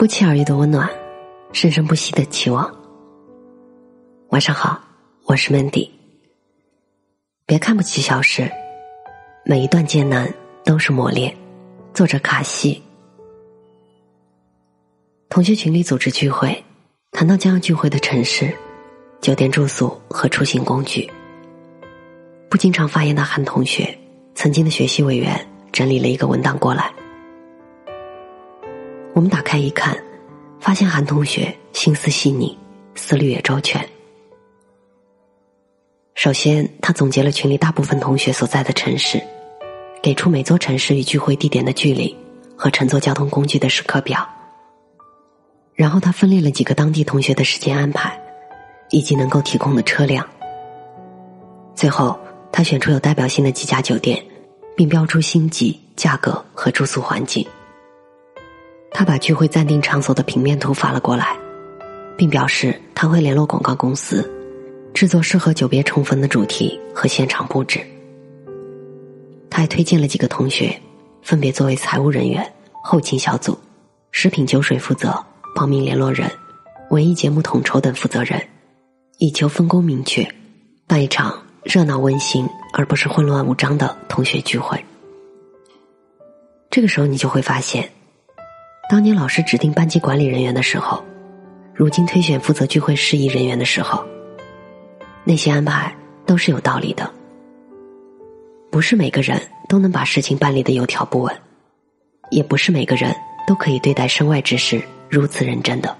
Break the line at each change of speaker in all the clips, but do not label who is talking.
不期而遇的温暖，生生不息的期望。晚上好，我是 Mandy。别看不起小事，每一段艰难都是磨练。作者卡西。同学群里组织聚会，谈到将要聚会的城市、酒店住宿和出行工具。不经常发言的韩同学，曾经的学习委员，整理了一个文档过来。我们打开一看，发现韩同学心思细腻，思虑也周全。首先，他总结了群里大部分同学所在的城市，给出每座城市与聚会地点的距离和乘坐交通工具的时刻表。然后，他分列了几个当地同学的时间安排，以及能够提供的车辆。最后，他选出有代表性的几家酒店，并标出星级、价格和住宿环境。他把聚会暂定场所的平面图发了过来，并表示他会联络广告公司，制作适合久别重逢的主题和现场布置。他还推荐了几个同学，分别作为财务人员、后勤小组、食品酒水负责、报名联络人、文艺节目统筹等负责人，以求分工明确，办一场热闹温馨而不是混乱无章的同学聚会。这个时候，你就会发现。当年老师指定班级管理人员的时候，如今推选负责聚会事宜人员的时候，那些安排都是有道理的。不是每个人都能把事情办理的有条不紊，也不是每个人都可以对待身外之事如此认真的。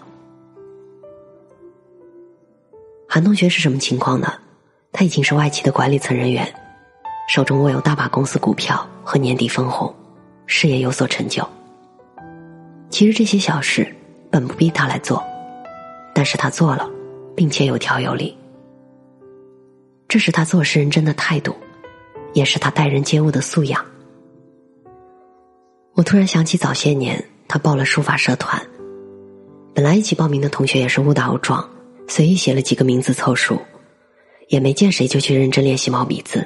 韩同学是什么情况呢？他已经是外企的管理层人员，手中握有大把公司股票和年底分红，事业有所成就。其实这些小事本不必他来做，但是他做了，并且有条有理。这是他做事认真的态度，也是他待人接物的素养。我突然想起早些年他报了书法社团，本来一起报名的同学也是误打误撞，随意写了几个名字凑数，也没见谁就去认真练习毛笔字。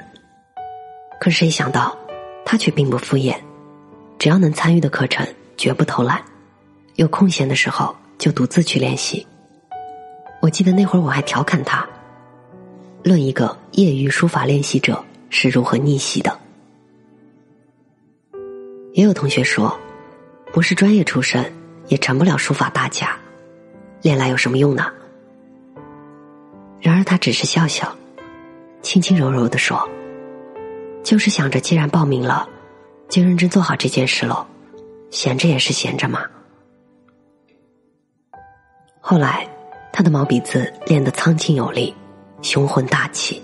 可谁想到，他却并不敷衍，只要能参与的课程，绝不偷懒。有空闲的时候就独自去练习。我记得那会儿我还调侃他：“论一个业余书法练习者是如何逆袭的。”也有同学说：“不是专业出身，也成不了书法大家，练来有什么用呢？”然而他只是笑笑，轻轻柔柔的说：“就是想着，既然报名了，就认真做好这件事喽，闲着也是闲着嘛。”后来，他的毛笔字练得苍劲有力，雄浑大气，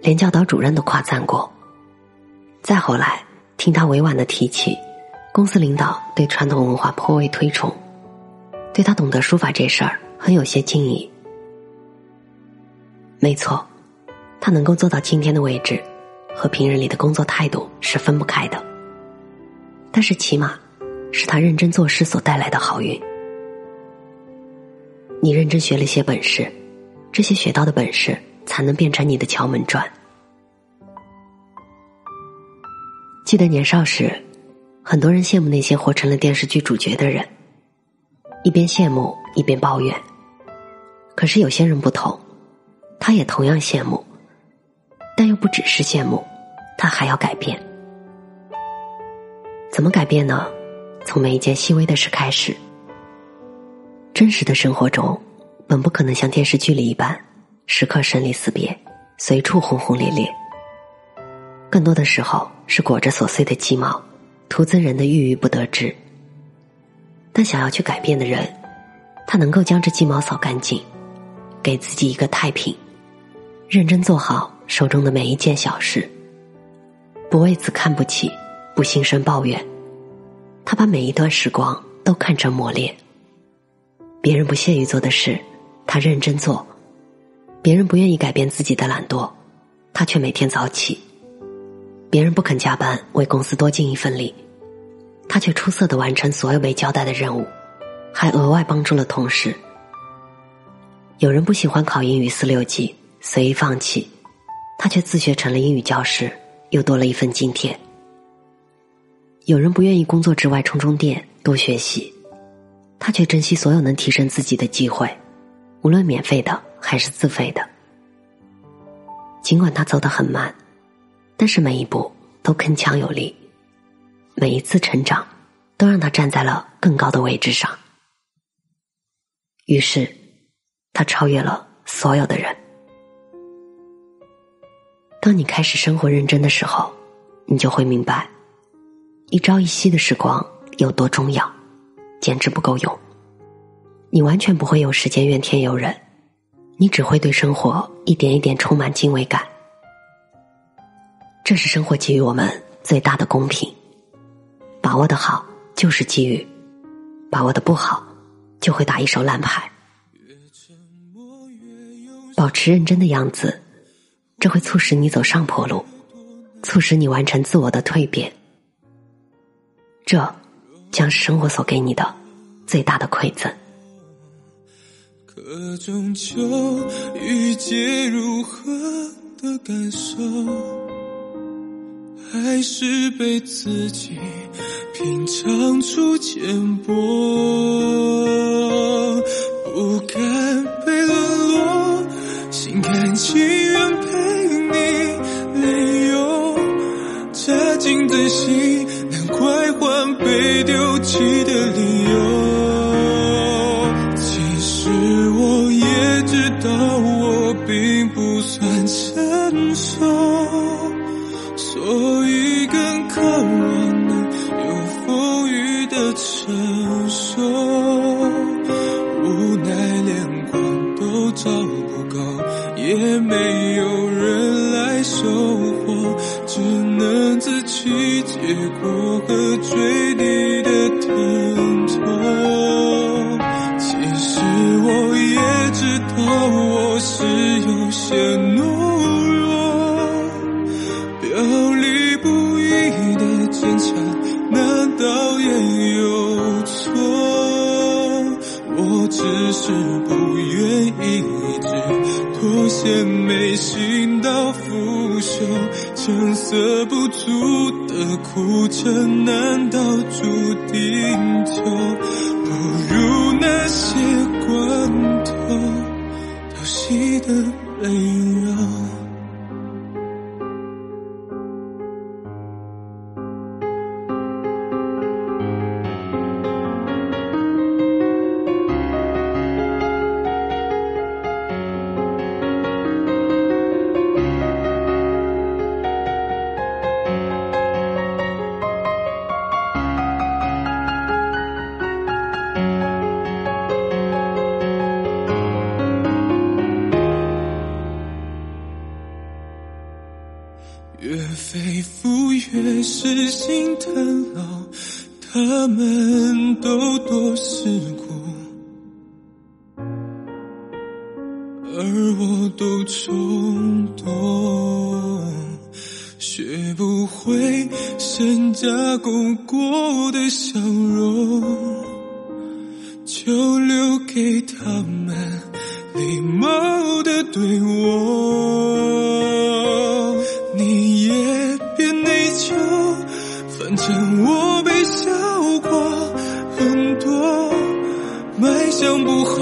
连教导主任都夸赞过。再后来，听他委婉的提起，公司领导对传统文化颇为推崇，对他懂得书法这事儿很有些敬意。没错，他能够做到今天的位置，和平日里的工作态度是分不开的。但是起码，是他认真做事所带来的好运。你认真学了些本事，这些学到的本事才能变成你的敲门砖。记得年少时，很多人羡慕那些活成了电视剧主角的人，一边羡慕一边抱怨。可是有些人不同，他也同样羡慕，但又不只是羡慕，他还要改变。怎么改变呢？从每一件细微的事开始。真实的生活中，本不可能像电视剧里一般，时刻生离死别，随处轰轰烈烈。更多的时候是裹着琐碎的鸡毛，徒增人的郁郁不得志。但想要去改变的人，他能够将这鸡毛扫干净，给自己一个太平，认真做好手中的每一件小事，不为此看不起，不心生抱怨。他把每一段时光都看成磨练。别人不屑于做的事，他认真做；别人不愿意改变自己的懒惰，他却每天早起；别人不肯加班为公司多尽一份力，他却出色的完成所有被交代的任务，还额外帮助了同事。有人不喜欢考英语四六级，随意放弃，他却自学成了英语教师，又多了一份津贴。有人不愿意工作之外充充电，多学习。他却珍惜所有能提升自己的机会，无论免费的还是自费的。尽管他走得很慢，但是每一步都铿锵有力，每一次成长都让他站在了更高的位置上。于是，他超越了所有的人。当你开始生活认真的时候，你就会明白，一朝一夕的时光有多重要。简直不够用，你完全不会有时间怨天尤人，你只会对生活一点一点充满敬畏感。这是生活给予我们最大的公平，把握的好就是机遇，把握的不好就会打一手烂牌。保持认真的样子，这会促使你走上坡路，促使你完成自我的蜕变。这。将是生活所给你的最大的馈赠。
可终究遇见如何的感受，还是被自己品尝出浅薄，不甘都找不够，也没有人来收获，只能自己结果。和最低的疼痛，其实我也知道我是有些也，没心到腐朽，成色不足。的苦撑，难道注越肺腑越是心疼老，他们都多世故，而我都冲动，学不会深加工过的笑容，就留给他们礼貌的对我。卖相不好，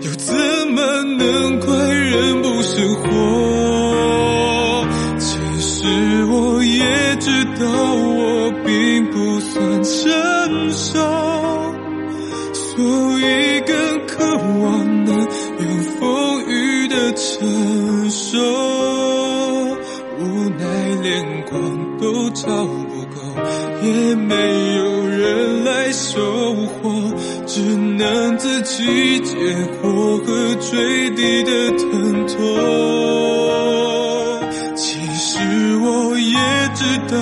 又怎么能怪人不生活？其实我也知道我并不算成熟，所以更渴望能有风雨的承受，无奈连光都照不够。也没能自己接过和最低的疼痛。其实我也知道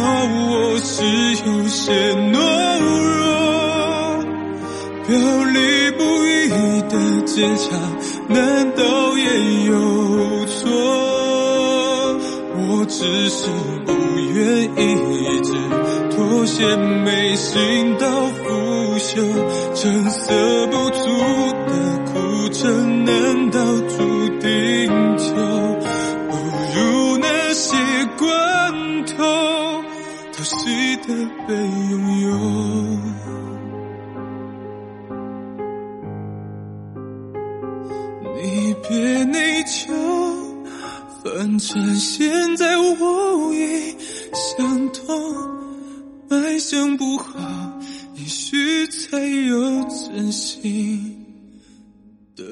我是有些懦弱，表里不一的坚强，难道也有错？只是不愿一直妥协，没心到腐朽，成色不足的苦撑，难道注定就不如那些光头？都值得被拥有，你别内疚。反正现在我已想通，卖相不好，也许才有真心的。